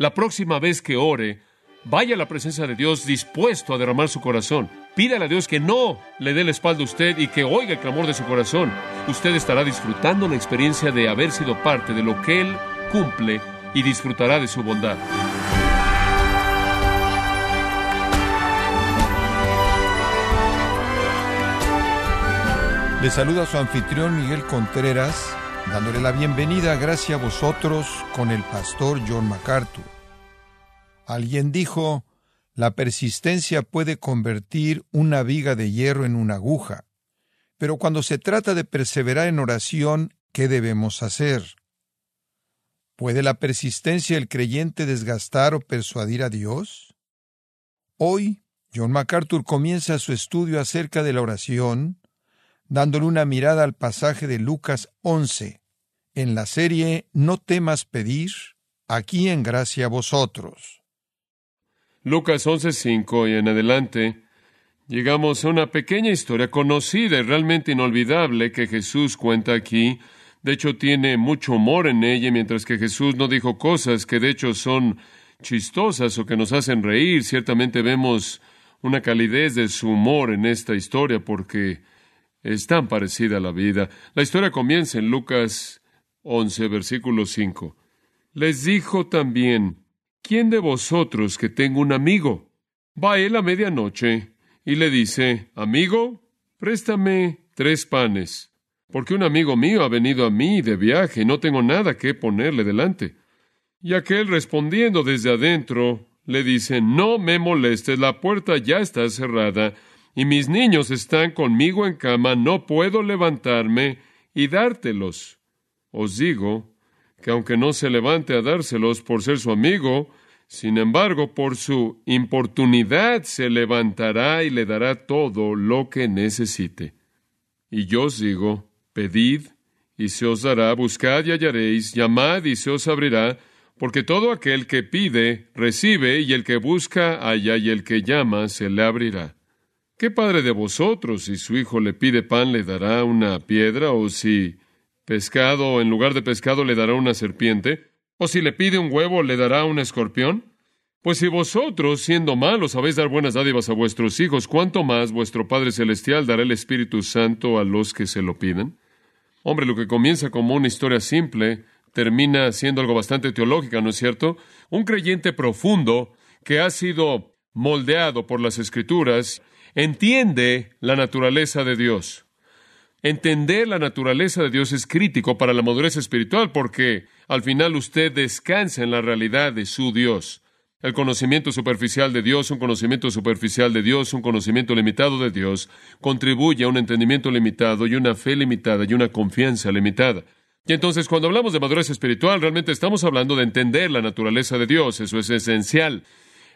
La próxima vez que ore, vaya a la presencia de Dios dispuesto a derramar su corazón. Pídale a Dios que no le dé la espalda a usted y que oiga el clamor de su corazón. Usted estará disfrutando la experiencia de haber sido parte de lo que Él cumple y disfrutará de su bondad. Le saluda su anfitrión Miguel Contreras, dándole la bienvenida, gracias a vosotros, con el pastor John MacArthur. Alguien dijo, la persistencia puede convertir una viga de hierro en una aguja, pero cuando se trata de perseverar en oración, ¿qué debemos hacer? ¿Puede la persistencia del creyente desgastar o persuadir a Dios? Hoy, John MacArthur comienza su estudio acerca de la oración, dándole una mirada al pasaje de Lucas 11, en la serie No temas pedir, aquí en gracia vosotros. Lucas 11:5 y en adelante, llegamos a una pequeña historia conocida y realmente inolvidable que Jesús cuenta aquí. De hecho, tiene mucho humor en ella, mientras que Jesús no dijo cosas que de hecho son chistosas o que nos hacen reír. Ciertamente vemos una calidez de su humor en esta historia porque es tan parecida a la vida. La historia comienza en Lucas 11, versículo 5. Les dijo también, ¿quién de vosotros que tenga un amigo? Va él a medianoche y le dice, amigo, préstame tres panes, porque un amigo mío ha venido a mí de viaje y no tengo nada que ponerle delante. Y aquel respondiendo desde adentro, le dice, no me molestes, la puerta ya está cerrada y mis niños están conmigo en cama, no puedo levantarme y dártelos. Os digo que aunque no se levante a dárselos por ser su amigo, sin embargo, por su importunidad se levantará y le dará todo lo que necesite. Y yo os digo, pedid y se os dará, buscad y hallaréis, llamad y se os abrirá, porque todo aquel que pide, recibe, y el que busca, halla, y el que llama, se le abrirá. ¿Qué padre de vosotros, si su hijo le pide pan, le dará una piedra, o si pescado, en lugar de pescado, le dará una serpiente, o si le pide un huevo, le dará un escorpión? Pues si vosotros, siendo malos, sabéis dar buenas dádivas a vuestros hijos, ¿cuánto más vuestro Padre Celestial dará el Espíritu Santo a los que se lo piden? Hombre, lo que comienza como una historia simple, termina siendo algo bastante teológica, ¿no es cierto? Un creyente profundo que ha sido moldeado por las Escrituras entiende la naturaleza de Dios. Entender la naturaleza de Dios es crítico para la madurez espiritual porque al final usted descansa en la realidad de su Dios. El conocimiento superficial de Dios, un conocimiento superficial de Dios, un conocimiento limitado de Dios, contribuye a un entendimiento limitado y una fe limitada y una confianza limitada. Y entonces cuando hablamos de madurez espiritual, realmente estamos hablando de entender la naturaleza de Dios, eso es esencial.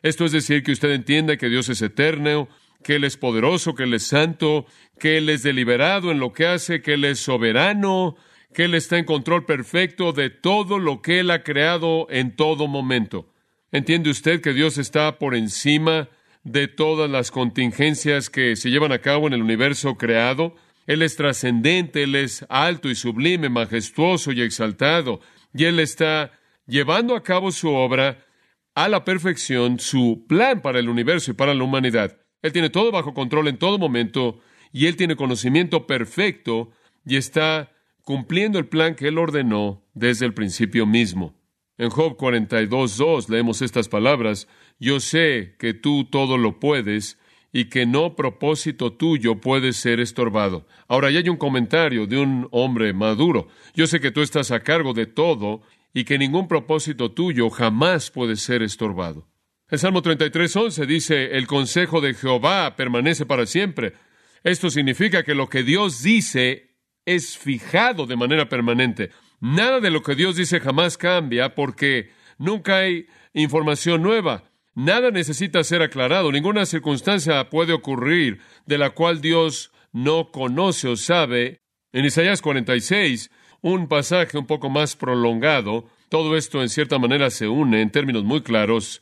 Esto es decir, que usted entienda que Dios es eterno, que Él es poderoso, que Él es santo, que Él es deliberado en lo que hace, que Él es soberano, que Él está en control perfecto de todo lo que Él ha creado en todo momento. ¿Entiende usted que Dios está por encima de todas las contingencias que se llevan a cabo en el universo creado? Él es trascendente, Él es alto y sublime, majestuoso y exaltado, y Él está llevando a cabo su obra a la perfección, su plan para el universo y para la humanidad. Él tiene todo bajo control en todo momento y Él tiene conocimiento perfecto y está cumpliendo el plan que Él ordenó desde el principio mismo. En Job 42.2 leemos estas palabras, Yo sé que tú todo lo puedes y que no propósito tuyo puede ser estorbado. Ahora ya hay un comentario de un hombre maduro. Yo sé que tú estás a cargo de todo y que ningún propósito tuyo jamás puede ser estorbado. El Salmo 33.11 dice, el consejo de Jehová permanece para siempre. Esto significa que lo que Dios dice es fijado de manera permanente. Nada de lo que Dios dice jamás cambia porque nunca hay información nueva. Nada necesita ser aclarado. Ninguna circunstancia puede ocurrir de la cual Dios no conoce o sabe. En Isaías 46, un pasaje un poco más prolongado, todo esto en cierta manera se une en términos muy claros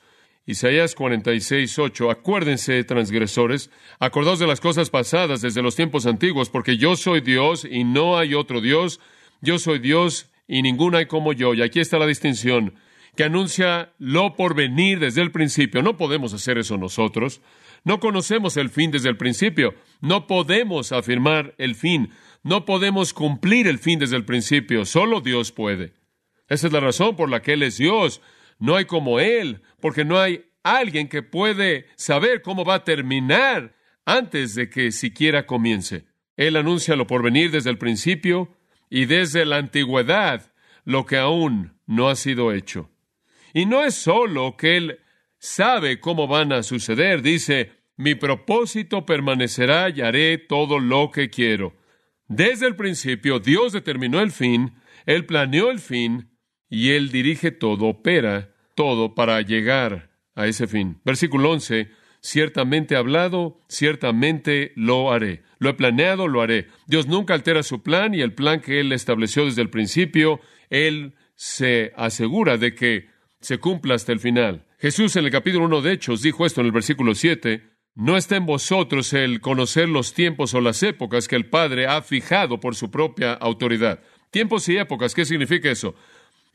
Isaías 46, 8. Acuérdense, transgresores, acordaos de las cosas pasadas desde los tiempos antiguos, porque yo soy Dios y no hay otro Dios. Yo soy Dios y ningún hay como yo. Y aquí está la distinción. que anuncia lo por venir desde el principio. No podemos hacer eso nosotros. No conocemos el fin desde el principio. No podemos afirmar el fin. No podemos cumplir el fin desde el principio. Solo Dios puede. Esa es la razón por la que Él es Dios. No hay como Él, porque no hay alguien que puede saber cómo va a terminar antes de que siquiera comience. Él anuncia lo por venir desde el principio y desde la antigüedad lo que aún no ha sido hecho. Y no es solo que Él sabe cómo van a suceder, dice, mi propósito permanecerá y haré todo lo que quiero. Desde el principio Dios determinó el fin, Él planeó el fin y Él dirige todo, opera todo para llegar a ese fin. Versículo 11, ciertamente hablado, ciertamente lo haré. Lo he planeado, lo haré. Dios nunca altera su plan y el plan que Él estableció desde el principio, Él se asegura de que se cumpla hasta el final. Jesús en el capítulo 1 de Hechos dijo esto en el versículo 7, no está en vosotros el conocer los tiempos o las épocas que el Padre ha fijado por su propia autoridad. Tiempos y épocas, ¿qué significa eso?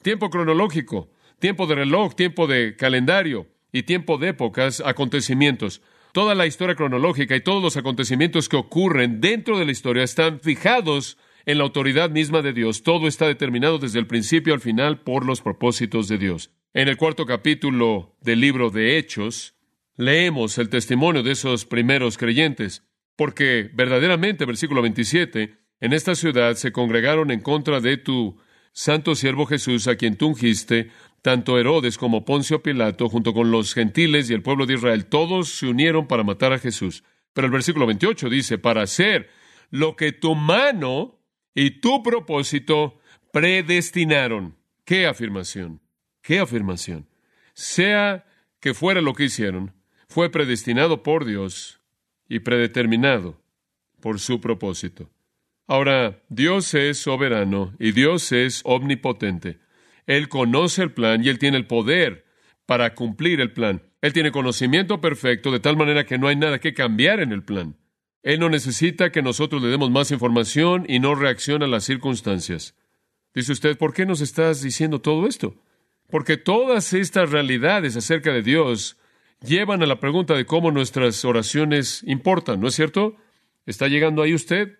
Tiempo cronológico, tiempo de reloj, tiempo de calendario y tiempo de épocas, acontecimientos. Toda la historia cronológica y todos los acontecimientos que ocurren dentro de la historia están fijados en la autoridad misma de Dios. Todo está determinado desde el principio al final por los propósitos de Dios. En el cuarto capítulo del libro de Hechos, leemos el testimonio de esos primeros creyentes, porque verdaderamente, versículo 27, en esta ciudad se congregaron en contra de tu santo siervo Jesús, a quien tú ungiste, tanto Herodes como Poncio Pilato, junto con los gentiles y el pueblo de Israel, todos se unieron para matar a Jesús. Pero el versículo 28 dice, para hacer lo que tu mano y tu propósito predestinaron. ¿Qué afirmación? ¿Qué afirmación? Sea que fuera lo que hicieron, fue predestinado por Dios y predeterminado por su propósito. Ahora, Dios es soberano y Dios es omnipotente. Él conoce el plan y Él tiene el poder para cumplir el plan. Él tiene conocimiento perfecto de tal manera que no hay nada que cambiar en el plan. Él no necesita que nosotros le demos más información y no reacciona a las circunstancias. Dice usted, ¿por qué nos estás diciendo todo esto? Porque todas estas realidades acerca de Dios llevan a la pregunta de cómo nuestras oraciones importan, ¿no es cierto? ¿Está llegando ahí usted?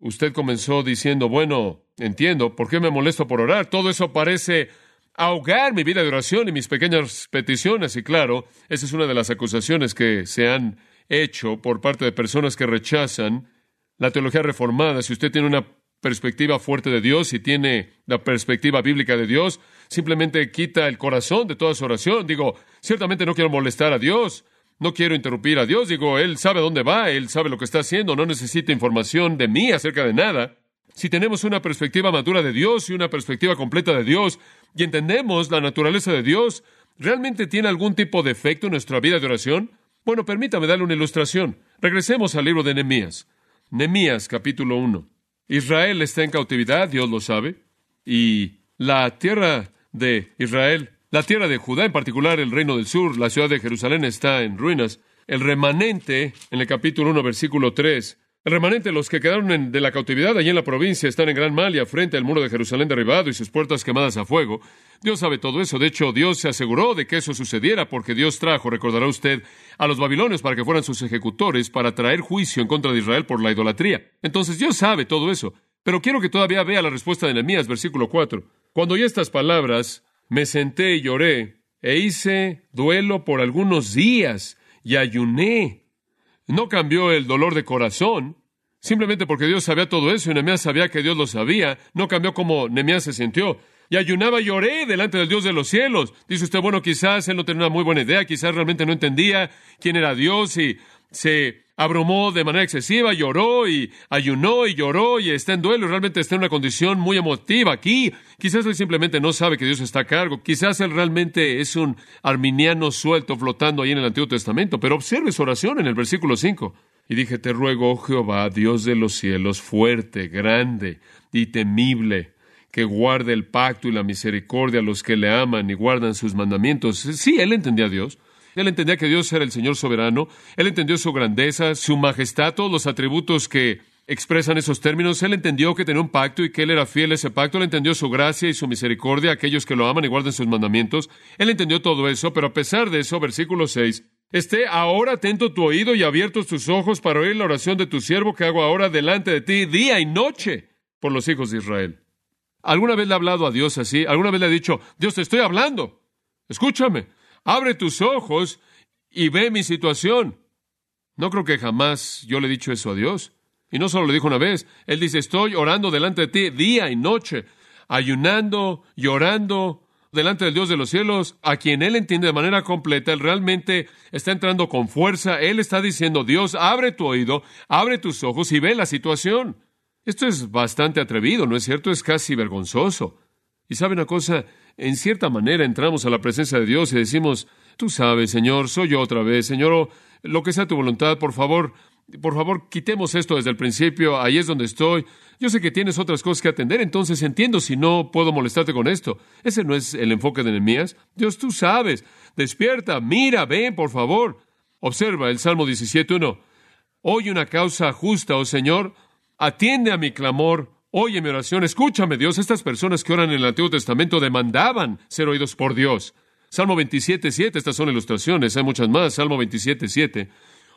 Usted comenzó diciendo, bueno, entiendo, ¿por qué me molesto por orar? Todo eso parece ahogar mi vida de oración y mis pequeñas peticiones. Y claro, esa es una de las acusaciones que se han hecho por parte de personas que rechazan la teología reformada. Si usted tiene una perspectiva fuerte de Dios y tiene la perspectiva bíblica de Dios, simplemente quita el corazón de toda su oración. Digo, ciertamente no quiero molestar a Dios, no quiero interrumpir a Dios. Digo, Él sabe dónde va, Él sabe lo que está haciendo, no necesita información de mí acerca de nada. Si tenemos una perspectiva madura de Dios y una perspectiva completa de Dios y entendemos la naturaleza de Dios, ¿realmente tiene algún tipo de efecto en nuestra vida de oración? Bueno, permítame darle una ilustración. Regresemos al libro de Nehemías. Nehemías capítulo 1. Israel está en cautividad, Dios lo sabe, y la tierra de Israel, la tierra de Judá, en particular el reino del sur, la ciudad de Jerusalén está en ruinas. El remanente, en el capítulo 1, versículo 3, el remanente, los que quedaron de la cautividad allí en la provincia, están en gran mal y frente al muro de Jerusalén derribado y sus puertas quemadas a fuego. Dios sabe todo eso. De hecho, Dios se aseguró de que eso sucediera porque Dios trajo, recordará usted, a los babilonios para que fueran sus ejecutores para traer juicio en contra de Israel por la idolatría. Entonces Dios sabe todo eso. Pero quiero que todavía vea la respuesta de Nehemías, versículo 4. Cuando oí estas palabras, me senté y lloré, e hice duelo por algunos días y ayuné no cambió el dolor de corazón, simplemente porque Dios sabía todo eso y Nehemías sabía que Dios lo sabía. No cambió como Nehemías se sintió. Y ayunaba y lloré delante del Dios de los cielos. Dice usted, bueno, quizás él no tenía una muy buena idea, quizás realmente no entendía quién era Dios y se abrumó de manera excesiva, lloró y ayunó y lloró y está en duelo realmente está en una condición muy emotiva aquí. Quizás él simplemente no sabe que Dios está a cargo. Quizás él realmente es un arminiano suelto flotando ahí en el Antiguo Testamento. Pero observe su oración en el versículo 5. Y dije, te ruego, oh Jehová, Dios de los cielos, fuerte, grande y temible, que guarde el pacto y la misericordia a los que le aman y guardan sus mandamientos. Sí, él entendía a Dios. Él entendía que Dios era el Señor soberano, él entendió su grandeza, su majestad, todos los atributos que expresan esos términos. Él entendió que tenía un pacto y que Él era fiel a ese pacto. Él entendió su gracia y su misericordia a aquellos que lo aman y guardan sus mandamientos. Él entendió todo eso, pero a pesar de eso, versículo 6, esté ahora atento tu oído y abiertos tus ojos para oír la oración de tu siervo que hago ahora delante de ti día y noche por los hijos de Israel. ¿Alguna vez le ha hablado a Dios así? ¿Alguna vez le ha dicho, Dios te estoy hablando? Escúchame, abre tus ojos y ve mi situación. No creo que jamás yo le he dicho eso a Dios. Y no solo lo dijo una vez, Él dice, estoy orando delante de ti día y noche, ayunando, llorando delante del Dios de los cielos, a quien Él entiende de manera completa, Él realmente está entrando con fuerza, Él está diciendo, Dios, abre tu oído, abre tus ojos y ve la situación. Esto es bastante atrevido, ¿no es cierto? Es casi vergonzoso. Y sabe una cosa, en cierta manera entramos a la presencia de Dios y decimos, tú sabes, Señor, soy yo otra vez, Señor, lo que sea tu voluntad, por favor, por favor, quitemos esto desde el principio, ahí es donde estoy. Yo sé que tienes otras cosas que atender, entonces entiendo si no puedo molestarte con esto. Ese no es el enfoque de Nehemías. Dios, tú sabes. Despierta, mira, ven, por favor. Observa el Salmo 17.1. Oye una causa justa, oh Señor. Atiende a mi clamor. Oye mi oración. Escúchame, Dios. Estas personas que oran en el Antiguo Testamento demandaban ser oídos por Dios. Salmo 27.7. Estas son ilustraciones. Hay muchas más. Salmo 27.7.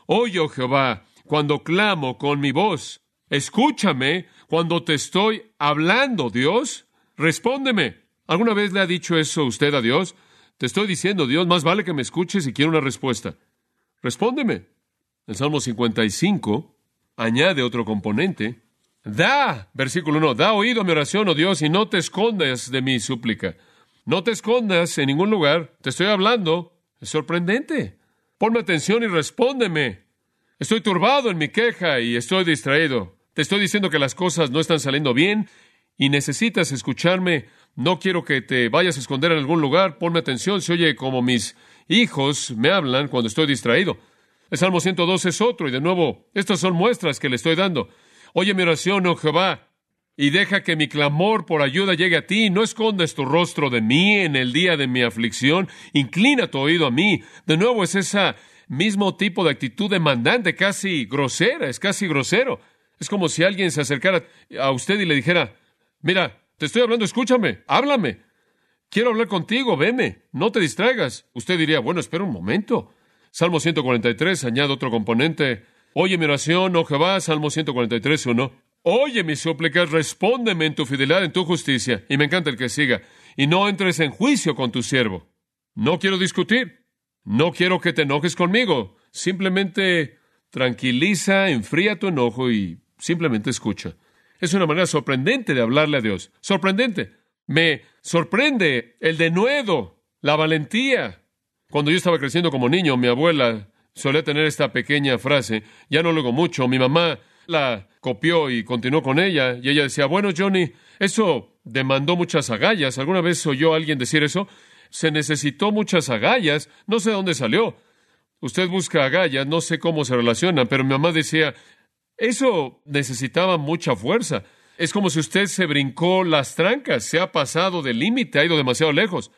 Oye, oh Jehová cuando clamo con mi voz. Escúchame cuando te estoy hablando, Dios. Respóndeme. ¿Alguna vez le ha dicho eso usted a Dios? Te estoy diciendo, Dios, más vale que me escuches y quiero una respuesta. Respóndeme. El Salmo 55 añade otro componente. Da, versículo 1, da oído a mi oración, oh Dios, y no te escondas de mi súplica. No te escondas en ningún lugar. Te estoy hablando. Es sorprendente. Ponme atención y respóndeme. Estoy turbado en mi queja y estoy distraído. Te estoy diciendo que las cosas no están saliendo bien y necesitas escucharme. No quiero que te vayas a esconder en algún lugar. Ponme atención. Se oye como mis hijos me hablan cuando estoy distraído. El Salmo 102 es otro y de nuevo, estas son muestras que le estoy dando. Oye mi oración, oh Jehová, y deja que mi clamor por ayuda llegue a ti. No escondas tu rostro de mí en el día de mi aflicción. Inclina tu oído a mí. De nuevo es esa mismo tipo de actitud demandante, casi grosera, es casi grosero. Es como si alguien se acercara a usted y le dijera, mira, te estoy hablando, escúchame, háblame. Quiero hablar contigo, veme, no te distraigas. Usted diría, bueno, espera un momento. Salmo 143 añade otro componente. Oye mi oración, oh Jehová, Salmo 143, 1. Oye mis súplicas, respóndeme en tu fidelidad, en tu justicia. Y me encanta el que siga. Y no entres en juicio con tu siervo. No quiero discutir. No quiero que te enojes conmigo. Simplemente tranquiliza, enfría tu enojo y simplemente escucha. Es una manera sorprendente de hablarle a Dios. Sorprendente. Me sorprende el denuedo, la valentía. Cuando yo estaba creciendo como niño, mi abuela solía tener esta pequeña frase. Ya no luego mucho. Mi mamá la copió y continuó con ella. Y ella decía, bueno, Johnny, eso demandó muchas agallas. ¿Alguna vez oyó a alguien decir eso? se necesitó muchas agallas, no sé dónde salió. Usted busca agallas, no sé cómo se relacionan, pero mi mamá decía, eso necesitaba mucha fuerza. Es como si usted se brincó las trancas, se ha pasado del límite, ha ido demasiado lejos.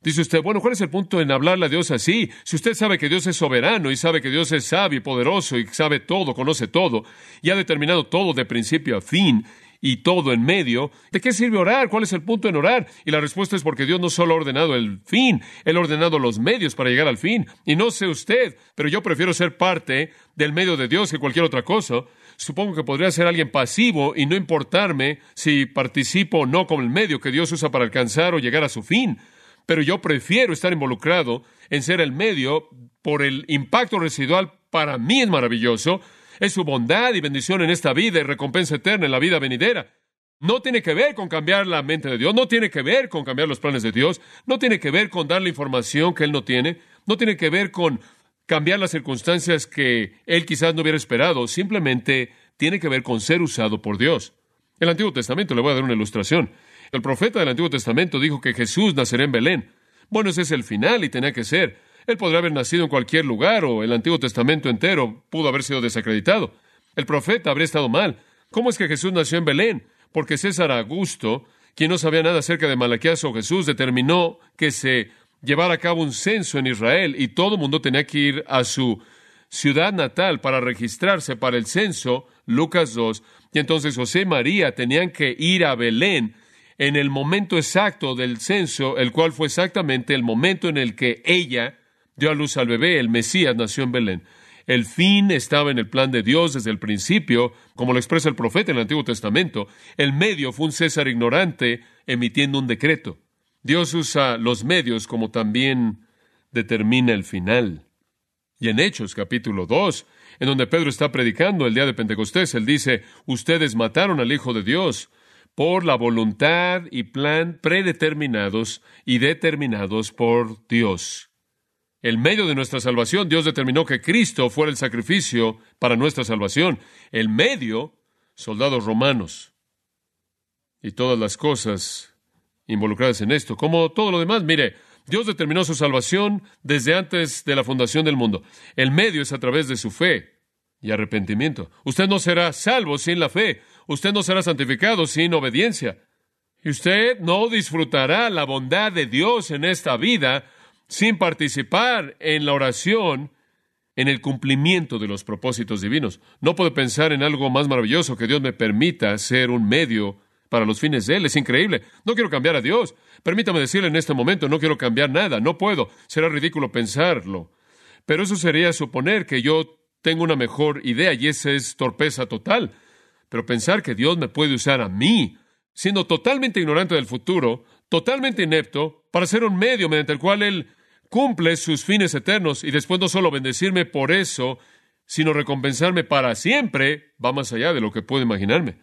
Dice usted, bueno, ¿cuál es el punto en hablarle a Dios así? Si usted sabe que Dios es soberano y sabe que Dios es sabio y poderoso y sabe todo, conoce todo y ha determinado todo de principio a fin y todo en medio, ¿de qué sirve orar? ¿Cuál es el punto en orar? Y la respuesta es porque Dios no solo ha ordenado el fin, Él ha ordenado los medios para llegar al fin. Y no sé usted, pero yo prefiero ser parte del medio de Dios que cualquier otra cosa. Supongo que podría ser alguien pasivo y no importarme si participo o no con el medio que Dios usa para alcanzar o llegar a su fin. Pero yo prefiero estar involucrado en ser el medio por el impacto residual para mí es maravilloso es su bondad y bendición en esta vida y recompensa eterna en la vida venidera. No tiene que ver con cambiar la mente de Dios, no tiene que ver con cambiar los planes de Dios, no tiene que ver con darle información que Él no tiene, no tiene que ver con cambiar las circunstancias que Él quizás no hubiera esperado, simplemente tiene que ver con ser usado por Dios. El Antiguo Testamento, le voy a dar una ilustración. El profeta del Antiguo Testamento dijo que Jesús nacerá en Belén. Bueno, ese es el final y tenía que ser. Él podría haber nacido en cualquier lugar o el Antiguo Testamento entero pudo haber sido desacreditado. El profeta habría estado mal. ¿Cómo es que Jesús nació en Belén? Porque César Augusto, quien no sabía nada acerca de Malaquías o Jesús, determinó que se llevara a cabo un censo en Israel y todo el mundo tenía que ir a su ciudad natal para registrarse para el censo Lucas 2, y entonces José y María tenían que ir a Belén en el momento exacto del censo, el cual fue exactamente el momento en el que ella dio a luz al bebé, el Mesías nació en Belén. El fin estaba en el plan de Dios desde el principio, como lo expresa el profeta en el Antiguo Testamento. El medio fue un César ignorante emitiendo un decreto. Dios usa los medios como también determina el final. Y en Hechos capítulo 2, en donde Pedro está predicando el día de Pentecostés, él dice, ustedes mataron al Hijo de Dios por la voluntad y plan predeterminados y determinados por Dios el medio de nuestra salvación, Dios determinó que Cristo fuera el sacrificio para nuestra salvación. El medio, soldados romanos. Y todas las cosas involucradas en esto, como todo lo demás. Mire, Dios determinó su salvación desde antes de la fundación del mundo. El medio es a través de su fe y arrepentimiento. Usted no será salvo sin la fe. Usted no será santificado sin obediencia. Y usted no disfrutará la bondad de Dios en esta vida sin participar en la oración en el cumplimiento de los propósitos divinos. No puedo pensar en algo más maravilloso que Dios me permita ser un medio para los fines de Él. Es increíble. No quiero cambiar a Dios. Permítame decirle en este momento, no quiero cambiar nada. No puedo. Será ridículo pensarlo. Pero eso sería suponer que yo tengo una mejor idea y esa es torpeza total. Pero pensar que Dios me puede usar a mí, siendo totalmente ignorante del futuro, totalmente inepto, para ser un medio mediante el cual Él cumple sus fines eternos y después no solo bendecirme por eso, sino recompensarme para siempre, va más allá de lo que puedo imaginarme.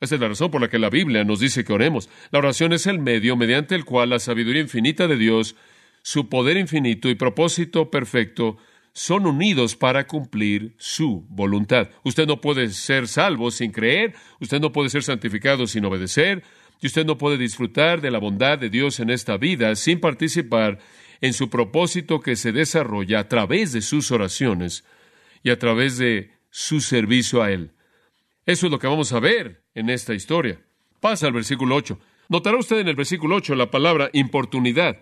Esa es la razón por la que la Biblia nos dice que oremos. La oración es el medio mediante el cual la sabiduría infinita de Dios, su poder infinito y propósito perfecto son unidos para cumplir su voluntad. Usted no puede ser salvo sin creer, usted no puede ser santificado sin obedecer, y usted no puede disfrutar de la bondad de Dios en esta vida sin participar en su propósito que se desarrolla a través de sus oraciones y a través de su servicio a Él. Eso es lo que vamos a ver en esta historia. Pasa al versículo 8. Notará usted en el versículo 8 la palabra importunidad.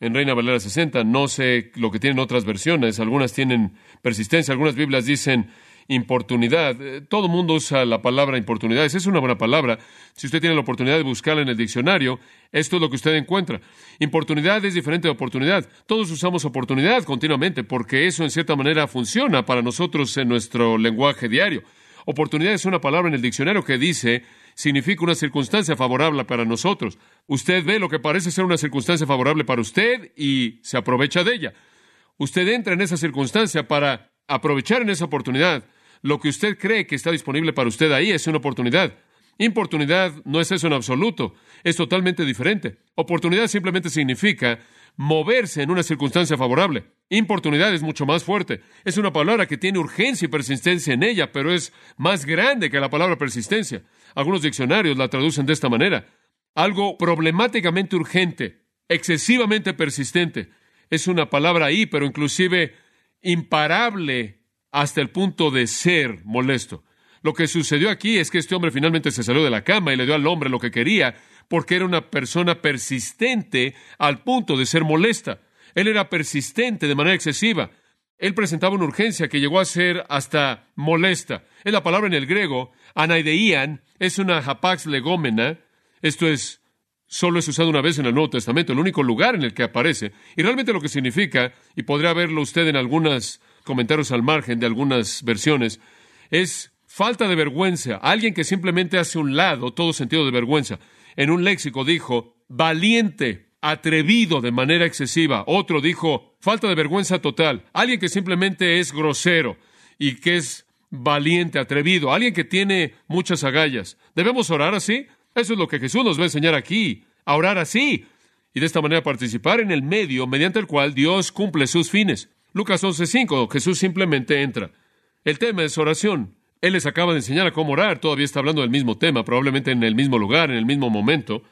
En Reina Valera 60, no sé lo que tienen otras versiones, algunas tienen persistencia, algunas Biblias dicen importunidad. Eh, todo el mundo usa la palabra importunidad. Esa es una buena palabra. Si usted tiene la oportunidad de buscarla en el diccionario, esto es lo que usted encuentra. Importunidad es diferente de oportunidad. Todos usamos oportunidad continuamente porque eso en cierta manera funciona para nosotros en nuestro lenguaje diario. Oportunidad es una palabra en el diccionario que dice significa una circunstancia favorable para nosotros. Usted ve lo que parece ser una circunstancia favorable para usted y se aprovecha de ella. Usted entra en esa circunstancia para aprovechar en esa oportunidad lo que usted cree que está disponible para usted ahí es una oportunidad. Importunidad no es eso en absoluto, es totalmente diferente. Oportunidad simplemente significa moverse en una circunstancia favorable. Importunidad es mucho más fuerte. Es una palabra que tiene urgencia y persistencia en ella, pero es más grande que la palabra persistencia. Algunos diccionarios la traducen de esta manera. Algo problemáticamente urgente, excesivamente persistente. Es una palabra ahí, pero inclusive imparable hasta el punto de ser molesto. Lo que sucedió aquí es que este hombre finalmente se salió de la cama y le dio al hombre lo que quería, porque era una persona persistente al punto de ser molesta. Él era persistente de manera excesiva. Él presentaba una urgencia que llegó a ser hasta molesta. Es la palabra en el griego, anaideian, es una hapax legómena. Esto es, solo es usado una vez en el Nuevo Testamento, el único lugar en el que aparece. Y realmente lo que significa, y podría verlo usted en algunas comentarios al margen de algunas versiones, es falta de vergüenza, alguien que simplemente hace un lado todo sentido de vergüenza. En un léxico dijo valiente, atrevido de manera excesiva. Otro dijo falta de vergüenza total, alguien que simplemente es grosero y que es valiente, atrevido, alguien que tiene muchas agallas. ¿Debemos orar así? Eso es lo que Jesús nos va a enseñar aquí, a orar así y de esta manera participar en el medio mediante el cual Dios cumple sus fines. Lucas 11:5, Jesús simplemente entra. El tema es oración. Él les acaba de enseñar a cómo orar, todavía está hablando del mismo tema, probablemente en el mismo lugar, en el mismo momento.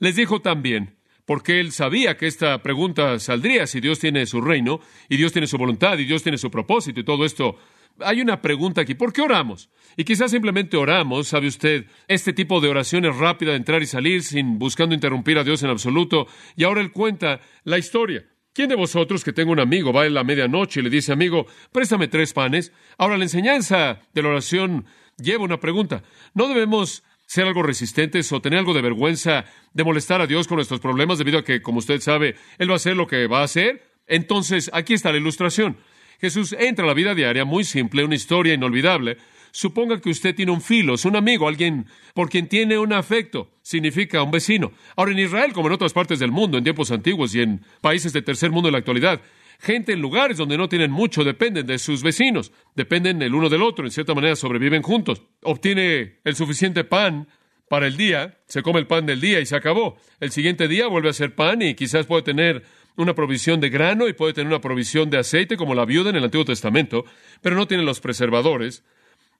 Les dijo también, porque él sabía que esta pregunta saldría si Dios tiene su reino, y Dios tiene su voluntad, y Dios tiene su propósito, y todo esto. Hay una pregunta aquí, ¿por qué oramos? Y quizás simplemente oramos, sabe usted, este tipo de oración es rápida de entrar y salir sin buscando interrumpir a Dios en absoluto, y ahora él cuenta la historia. ¿Quién de vosotros que tenga un amigo va en la medianoche y le dice, amigo, préstame tres panes? Ahora, la enseñanza de la oración lleva una pregunta. ¿No debemos ser algo resistentes o tener algo de vergüenza de molestar a Dios con nuestros problemas debido a que, como usted sabe, Él va a hacer lo que va a hacer? Entonces, aquí está la ilustración. Jesús entra a la vida diaria muy simple, una historia inolvidable. Suponga que usted tiene un filos, un amigo, alguien por quien tiene un afecto. Significa un vecino. Ahora, en Israel, como en otras partes del mundo, en tiempos antiguos y en países de tercer mundo en la actualidad, gente en lugares donde no tienen mucho dependen de sus vecinos, dependen el uno del otro, en cierta manera sobreviven juntos. Obtiene el suficiente pan para el día, se come el pan del día y se acabó. El siguiente día vuelve a hacer pan y quizás puede tener una provisión de grano y puede tener una provisión de aceite como la viuda en el Antiguo Testamento, pero no tiene los preservadores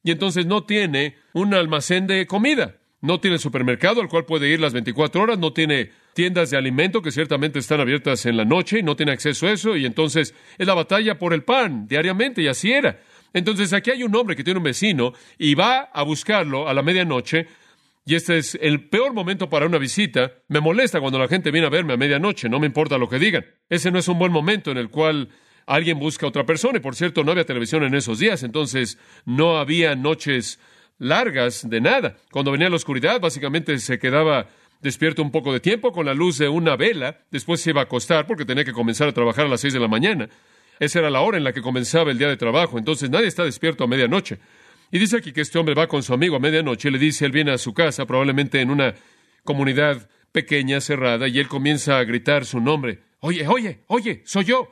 y entonces no tiene un almacén de comida. No tiene supermercado al cual puede ir las 24 horas, no tiene tiendas de alimento que ciertamente están abiertas en la noche y no tiene acceso a eso, y entonces es la batalla por el pan diariamente, y así era. Entonces aquí hay un hombre que tiene un vecino y va a buscarlo a la medianoche, y este es el peor momento para una visita. Me molesta cuando la gente viene a verme a medianoche, no me importa lo que digan. Ese no es un buen momento en el cual alguien busca a otra persona, y por cierto, no había televisión en esos días, entonces no había noches largas de nada. Cuando venía la oscuridad, básicamente se quedaba despierto un poco de tiempo con la luz de una vela, después se iba a acostar porque tenía que comenzar a trabajar a las seis de la mañana. Esa era la hora en la que comenzaba el día de trabajo, entonces nadie está despierto a medianoche. Y dice aquí que este hombre va con su amigo a medianoche, le dice, él viene a su casa, probablemente en una comunidad pequeña, cerrada, y él comienza a gritar su nombre. Oye, oye, oye, soy yo.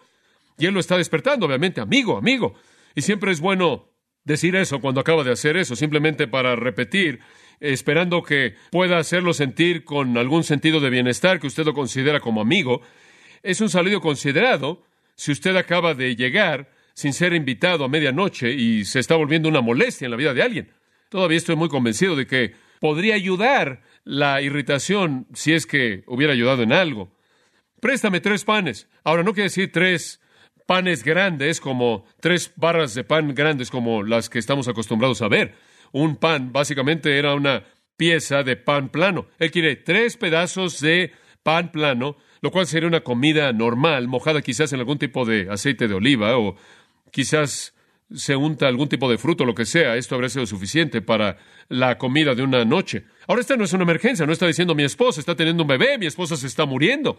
Y él lo está despertando, obviamente, amigo, amigo. Y siempre es bueno decir eso cuando acaba de hacer eso, simplemente para repetir esperando que pueda hacerlo sentir con algún sentido de bienestar que usted lo considera como amigo. Es un saludo considerado si usted acaba de llegar sin ser invitado a medianoche y se está volviendo una molestia en la vida de alguien. Todavía estoy muy convencido de que podría ayudar la irritación si es que hubiera ayudado en algo. Préstame tres panes. Ahora, no quiere decir tres panes grandes como tres barras de pan grandes como las que estamos acostumbrados a ver un pan, básicamente era una pieza de pan plano. Él quiere tres pedazos de pan plano, lo cual sería una comida normal, mojada quizás en algún tipo de aceite de oliva o quizás se unta algún tipo de fruto, lo que sea. Esto habría sido suficiente para la comida de una noche. Ahora, esta no es una emergencia, no está diciendo mi esposa está teniendo un bebé, mi esposa se está muriendo.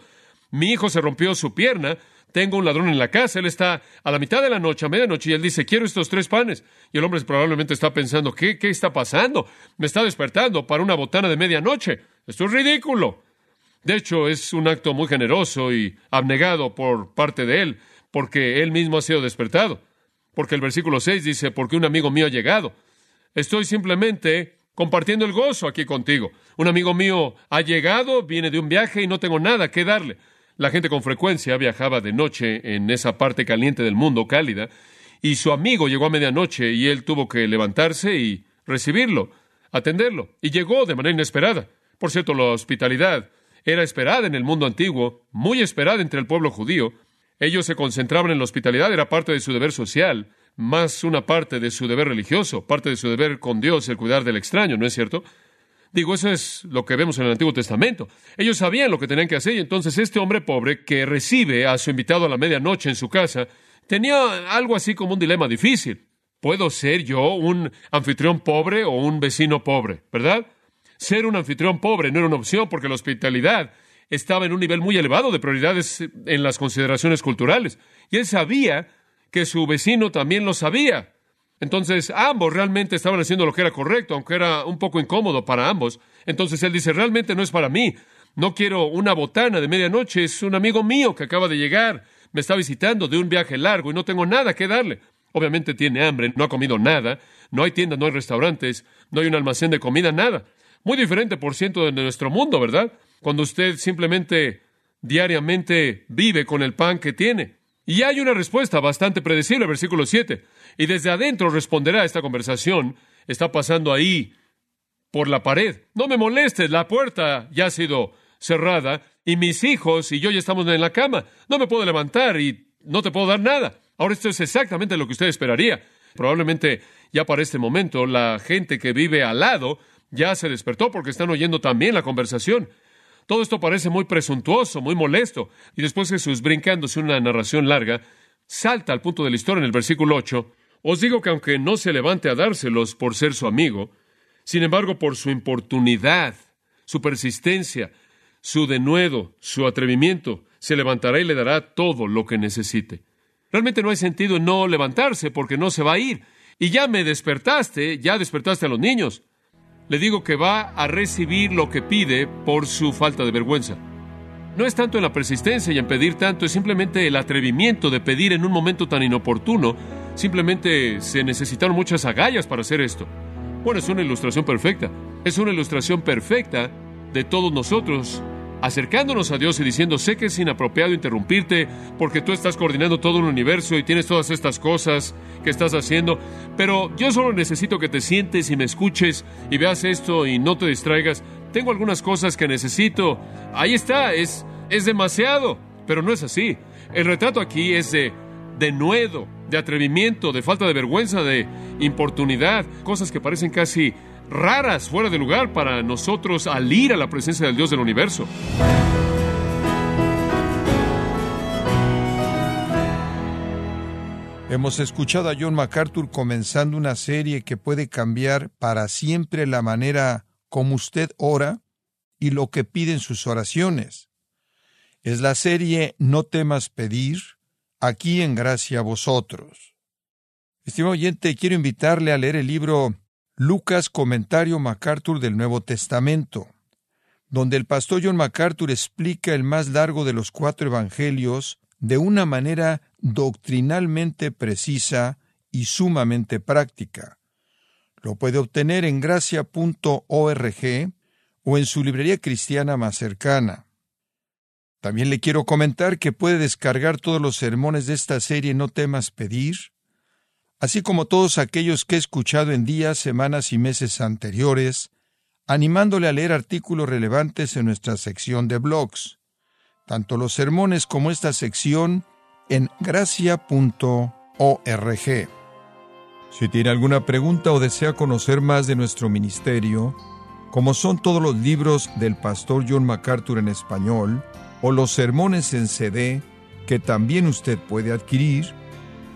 Mi hijo se rompió su pierna, tengo un ladrón en la casa, él está a la mitad de la noche, a medianoche, y él dice, quiero estos tres panes. Y el hombre probablemente está pensando, ¿qué, qué está pasando? Me está despertando para una botana de medianoche. Esto es ridículo. De hecho, es un acto muy generoso y abnegado por parte de él, porque él mismo ha sido despertado. Porque el versículo 6 dice, porque un amigo mío ha llegado. Estoy simplemente compartiendo el gozo aquí contigo. Un amigo mío ha llegado, viene de un viaje y no tengo nada que darle. La gente con frecuencia viajaba de noche en esa parte caliente del mundo, cálida, y su amigo llegó a medianoche y él tuvo que levantarse y recibirlo, atenderlo, y llegó de manera inesperada. Por cierto, la hospitalidad era esperada en el mundo antiguo, muy esperada entre el pueblo judío. Ellos se concentraban en la hospitalidad, era parte de su deber social, más una parte de su deber religioso, parte de su deber con Dios, el cuidar del extraño, ¿no es cierto? Digo, eso es lo que vemos en el Antiguo Testamento. Ellos sabían lo que tenían que hacer y entonces este hombre pobre que recibe a su invitado a la medianoche en su casa tenía algo así como un dilema difícil. ¿Puedo ser yo un anfitrión pobre o un vecino pobre? ¿Verdad? Ser un anfitrión pobre no era una opción porque la hospitalidad estaba en un nivel muy elevado de prioridades en las consideraciones culturales. Y él sabía que su vecino también lo sabía. Entonces, ambos realmente estaban haciendo lo que era correcto, aunque era un poco incómodo para ambos. Entonces él dice, realmente no es para mí. No quiero una botana de medianoche, es un amigo mío que acaba de llegar, me está visitando de un viaje largo y no tengo nada que darle. Obviamente tiene hambre, no ha comido nada, no hay tiendas, no hay restaurantes, no hay un almacén de comida, nada. Muy diferente, por ciento, de nuestro mundo, ¿verdad? Cuando usted simplemente diariamente vive con el pan que tiene. Y hay una respuesta bastante predecible, versículo 7. Y desde adentro responderá a esta conversación. Está pasando ahí por la pared. No me molestes, la puerta ya ha sido cerrada y mis hijos y yo ya estamos en la cama. No me puedo levantar y no te puedo dar nada. Ahora esto es exactamente lo que usted esperaría. Probablemente ya para este momento la gente que vive al lado ya se despertó porque están oyendo también la conversación. Todo esto parece muy presuntuoso, muy molesto. Y después Jesús, brincándose una narración larga, salta al punto de la historia en el versículo 8 Os digo que aunque no se levante a dárselos por ser su amigo, sin embargo, por su importunidad, su persistencia, su denuedo, su atrevimiento, se levantará y le dará todo lo que necesite. Realmente no hay sentido en no levantarse porque no se va a ir. Y ya me despertaste, ya despertaste a los niños. Le digo que va a recibir lo que pide por su falta de vergüenza. No es tanto en la persistencia y en pedir tanto, es simplemente el atrevimiento de pedir en un momento tan inoportuno. Simplemente se necesitaron muchas agallas para hacer esto. Bueno, es una ilustración perfecta. Es una ilustración perfecta de todos nosotros acercándonos a Dios y diciendo, sé que es inapropiado interrumpirte porque tú estás coordinando todo un universo y tienes todas estas cosas que estás haciendo, pero yo solo necesito que te sientes y me escuches y veas esto y no te distraigas. Tengo algunas cosas que necesito. Ahí está, es, es demasiado, pero no es así. El retrato aquí es de, de nuevo, de atrevimiento, de falta de vergüenza, de importunidad, cosas que parecen casi raras, fuera de lugar para nosotros al ir a la presencia del Dios del universo. Hemos escuchado a John MacArthur comenzando una serie que puede cambiar para siempre la manera como usted ora y lo que pide en sus oraciones. Es la serie No temas pedir, aquí en gracia a vosotros. Estimado oyente, quiero invitarle a leer el libro Lucas Comentario MacArthur del Nuevo Testamento, donde el pastor John MacArthur explica el más largo de los cuatro evangelios de una manera doctrinalmente precisa y sumamente práctica. Lo puede obtener en gracia.org o en su librería cristiana más cercana. También le quiero comentar que puede descargar todos los sermones de esta serie No temas pedir así como todos aquellos que he escuchado en días, semanas y meses anteriores, animándole a leer artículos relevantes en nuestra sección de blogs, tanto los sermones como esta sección en gracia.org. Si tiene alguna pregunta o desea conocer más de nuestro ministerio, como son todos los libros del pastor John MacArthur en español, o los sermones en CD, que también usted puede adquirir,